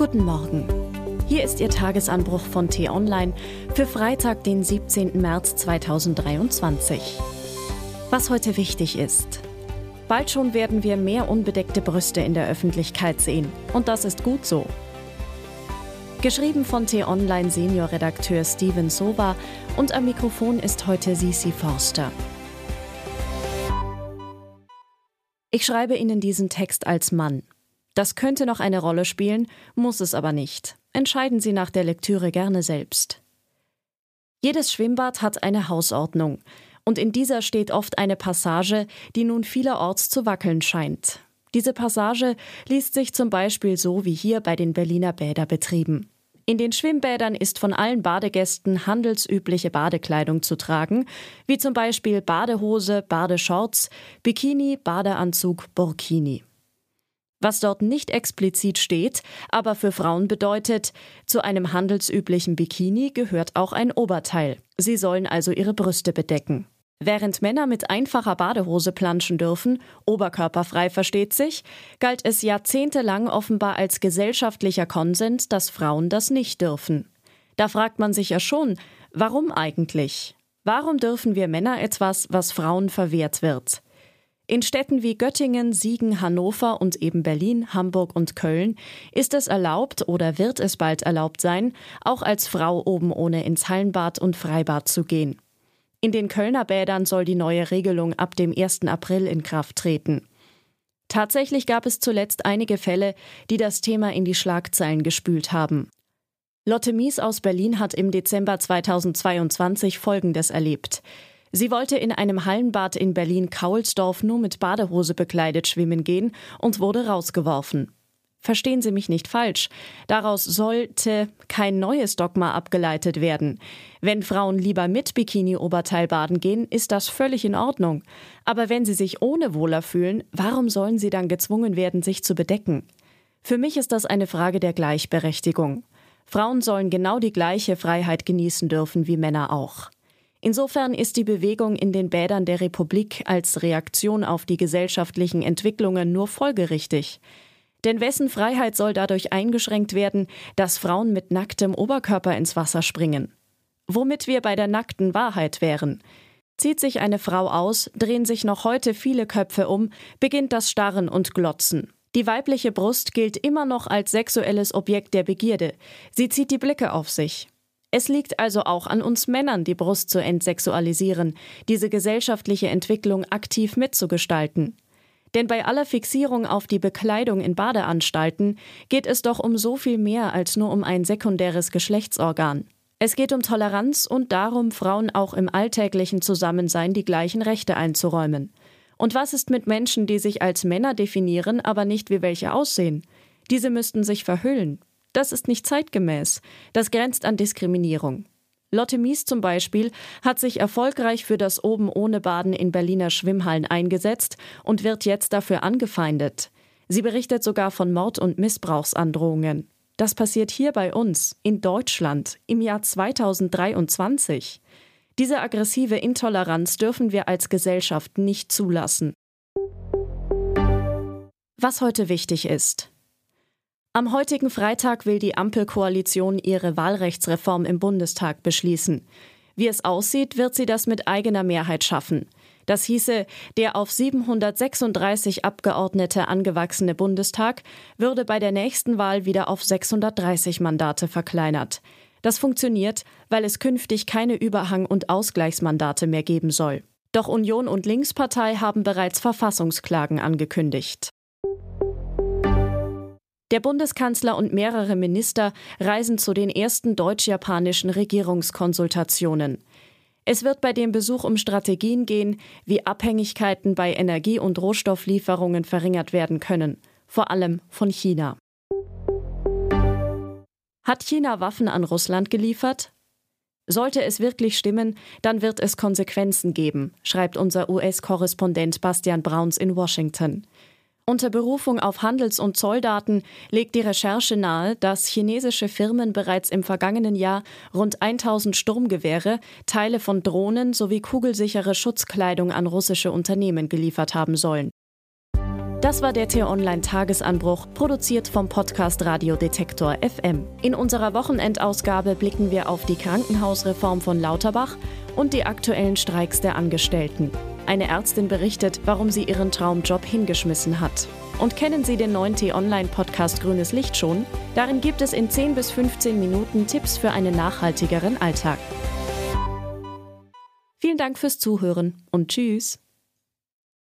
Guten Morgen. Hier ist Ihr Tagesanbruch von T-Online für Freitag, den 17. März 2023. Was heute wichtig ist. Bald schon werden wir mehr unbedeckte Brüste in der Öffentlichkeit sehen. Und das ist gut so. Geschrieben von T-Online Seniorredakteur Steven Sova und am Mikrofon ist heute Sisi Forster. Ich schreibe Ihnen diesen Text als Mann. Das könnte noch eine Rolle spielen, muss es aber nicht. Entscheiden Sie nach der Lektüre gerne selbst. Jedes Schwimmbad hat eine Hausordnung, und in dieser steht oft eine Passage, die nun vielerorts zu wackeln scheint. Diese Passage liest sich zum Beispiel so wie hier bei den Berliner Bäderbetrieben. In den Schwimmbädern ist von allen Badegästen handelsübliche Badekleidung zu tragen, wie zum Beispiel Badehose, Badeshorts, Bikini, Badeanzug, Burkini. Was dort nicht explizit steht, aber für Frauen bedeutet, zu einem handelsüblichen Bikini gehört auch ein Oberteil. Sie sollen also ihre Brüste bedecken. Während Männer mit einfacher Badehose planschen dürfen, oberkörperfrei versteht sich, galt es jahrzehntelang offenbar als gesellschaftlicher Konsens, dass Frauen das nicht dürfen. Da fragt man sich ja schon, warum eigentlich? Warum dürfen wir Männer etwas, was Frauen verwehrt wird? In Städten wie Göttingen, Siegen, Hannover und eben Berlin, Hamburg und Köln ist es erlaubt oder wird es bald erlaubt sein, auch als Frau oben ohne ins Hallenbad und Freibad zu gehen. In den Kölner Bädern soll die neue Regelung ab dem 1. April in Kraft treten. Tatsächlich gab es zuletzt einige Fälle, die das Thema in die Schlagzeilen gespült haben. Lotte Mies aus Berlin hat im Dezember 2022 Folgendes erlebt. Sie wollte in einem Hallenbad in Berlin-Kaulsdorf nur mit Badehose bekleidet schwimmen gehen und wurde rausgeworfen. Verstehen Sie mich nicht falsch. Daraus sollte kein neues Dogma abgeleitet werden. Wenn Frauen lieber mit Bikini-Oberteil baden gehen, ist das völlig in Ordnung. Aber wenn sie sich ohne wohler fühlen, warum sollen sie dann gezwungen werden, sich zu bedecken? Für mich ist das eine Frage der Gleichberechtigung. Frauen sollen genau die gleiche Freiheit genießen dürfen wie Männer auch. Insofern ist die Bewegung in den Bädern der Republik als Reaktion auf die gesellschaftlichen Entwicklungen nur folgerichtig. Denn wessen Freiheit soll dadurch eingeschränkt werden, dass Frauen mit nacktem Oberkörper ins Wasser springen? Womit wir bei der nackten Wahrheit wären. Zieht sich eine Frau aus, drehen sich noch heute viele Köpfe um, beginnt das Starren und Glotzen. Die weibliche Brust gilt immer noch als sexuelles Objekt der Begierde. Sie zieht die Blicke auf sich. Es liegt also auch an uns Männern, die Brust zu entsexualisieren, diese gesellschaftliche Entwicklung aktiv mitzugestalten. Denn bei aller Fixierung auf die Bekleidung in Badeanstalten geht es doch um so viel mehr als nur um ein sekundäres Geschlechtsorgan. Es geht um Toleranz und darum, Frauen auch im alltäglichen Zusammensein die gleichen Rechte einzuräumen. Und was ist mit Menschen, die sich als Männer definieren, aber nicht wie welche aussehen? Diese müssten sich verhüllen. Das ist nicht zeitgemäß. Das grenzt an Diskriminierung. Lotte Mies zum Beispiel hat sich erfolgreich für das Oben ohne Baden in Berliner Schwimmhallen eingesetzt und wird jetzt dafür angefeindet. Sie berichtet sogar von Mord- und Missbrauchsandrohungen. Das passiert hier bei uns, in Deutschland, im Jahr 2023. Diese aggressive Intoleranz dürfen wir als Gesellschaft nicht zulassen. Was heute wichtig ist. Am heutigen Freitag will die Ampelkoalition ihre Wahlrechtsreform im Bundestag beschließen. Wie es aussieht, wird sie das mit eigener Mehrheit schaffen. Das hieße, der auf 736 Abgeordnete angewachsene Bundestag würde bei der nächsten Wahl wieder auf 630 Mandate verkleinert. Das funktioniert, weil es künftig keine Überhang- und Ausgleichsmandate mehr geben soll. Doch Union und Linkspartei haben bereits Verfassungsklagen angekündigt. Der Bundeskanzler und mehrere Minister reisen zu den ersten deutsch-japanischen Regierungskonsultationen. Es wird bei dem Besuch um Strategien gehen, wie Abhängigkeiten bei Energie- und Rohstofflieferungen verringert werden können, vor allem von China. Hat China Waffen an Russland geliefert? Sollte es wirklich stimmen, dann wird es Konsequenzen geben, schreibt unser US-Korrespondent Bastian Brauns in Washington. Unter Berufung auf Handels- und Zolldaten legt die Recherche nahe, dass chinesische Firmen bereits im vergangenen Jahr rund 1000 Sturmgewehre, Teile von Drohnen sowie kugelsichere Schutzkleidung an russische Unternehmen geliefert haben sollen. Das war der T-Online Tagesanbruch, produziert vom Podcast Radio Detektor FM. In unserer Wochenendausgabe blicken wir auf die Krankenhausreform von Lauterbach und die aktuellen Streiks der Angestellten. Eine Ärztin berichtet, warum sie ihren Traumjob hingeschmissen hat. Und kennen Sie den neuen T-Online-Podcast Grünes Licht schon? Darin gibt es in 10 bis 15 Minuten Tipps für einen nachhaltigeren Alltag. Vielen Dank fürs Zuhören und Tschüss.